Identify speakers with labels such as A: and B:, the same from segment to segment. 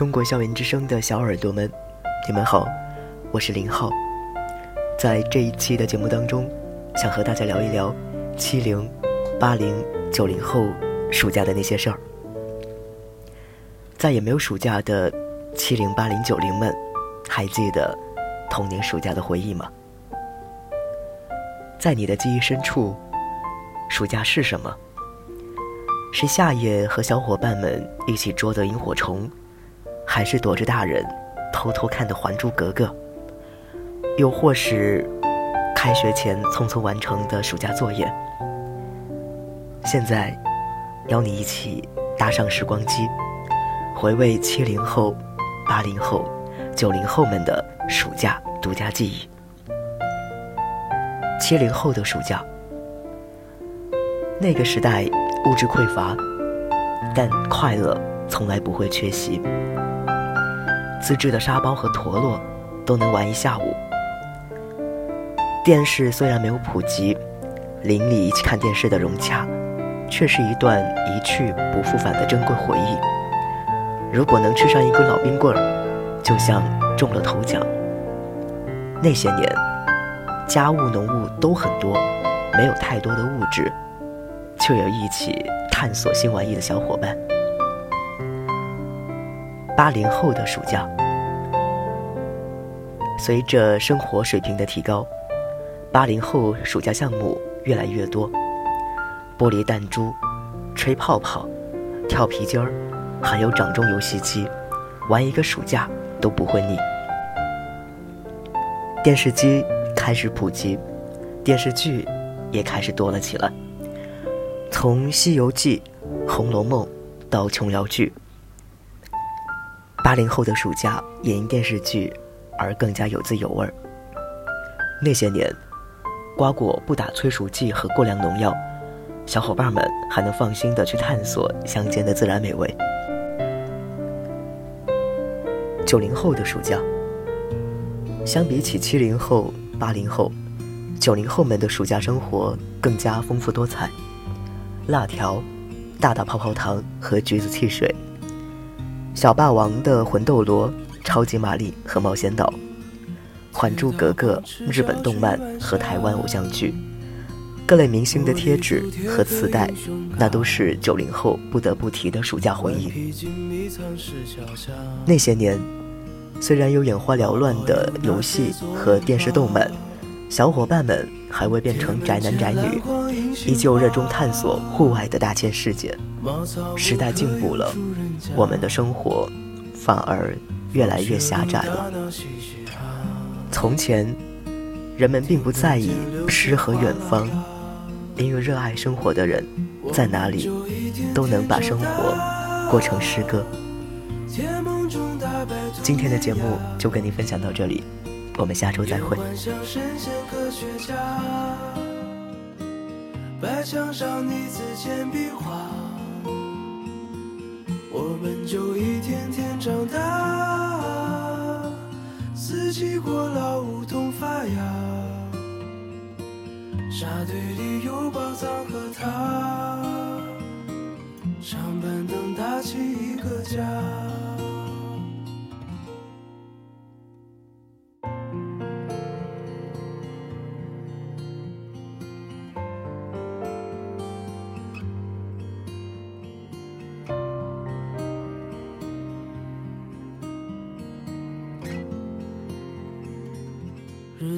A: 中国校园之声的小耳朵们，你们好，我是林浩。在这一期的节目当中，想和大家聊一聊七零、八零、九零后暑假的那些事儿。再也没有暑假的七零、八零、九零们，还记得童年暑假的回忆吗？在你的记忆深处，暑假是什么？是夏夜和小伙伴们一起捉的萤火虫，还是躲着大人偷偷看的《还珠格格》？又或是开学前匆匆完成的暑假作业？现在，邀你一起搭上时光机，回味七零后、八零后、九零后们的暑假独家记忆。七零后的暑假，那个时代。物质匮乏，但快乐从来不会缺席。自制的沙包和陀螺都能玩一下午。电视虽然没有普及，邻里一起看电视的融洽，却是一段一去不复返的珍贵回忆。如果能吃上一根老冰棍儿，就像中了头奖。那些年，家务农务都很多，没有太多的物质。却有一起探索新玩意的小伙伴。八零后的暑假，随着生活水平的提高，八零后暑假项目越来越多，玻璃弹珠、吹泡泡、跳皮筋儿，还有掌中游戏机，玩一个暑假都不会腻。电视机开始普及，电视剧也开始多了起来。从《西游记》《红楼梦》到琼瑶剧，八零后的暑假也因电视剧而更加有滋有味儿。那些年，瓜果不打催熟剂和过量农药，小伙伴们还能放心的去探索乡间的自然美味。九零后的暑假，相比起七零后、八零后，九零后们的暑假生活更加丰富多彩。辣条、大大泡泡糖和橘子汽水，小霸王的魂斗罗、超级玛丽和冒险岛，还珠格格、日本动漫和台湾偶像剧，各类明星的贴纸和磁带，那都是九零后不得不提的暑假回忆。那些年，虽然有眼花缭乱的游戏和电视动漫，小伙伴们还未变成宅男宅女。依旧热衷探索户外的大千世界。时代进步了，我们的生活反而越来越狭窄了。从前，人们并不在意诗和远方，因为热爱生活的人，在哪里都能把生活过成诗歌。今天的节目就跟您分享到这里，我们下周再会。白墙上你字简笔画，天长大。四季过老，梧桐发芽，沙堆里有宝藏和他，长板凳搭起一个家。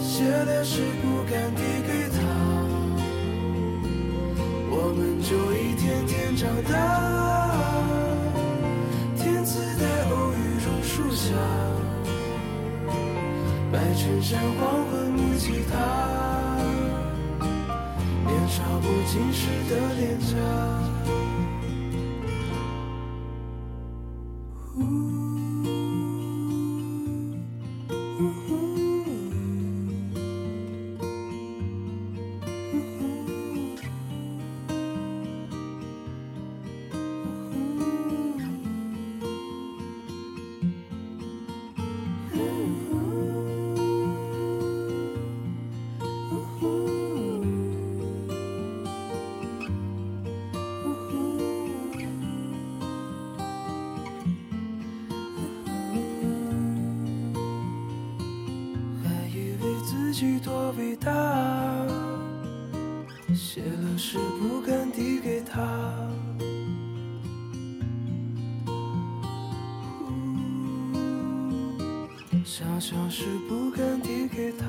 B: 写的诗不敢递给他，我们就一天天长大。天自带偶遇榕树下，白衬衫黄昏木吉他，年少不经事的脸颊。己多伟大，写了诗不敢递给他，小小事不敢递给他。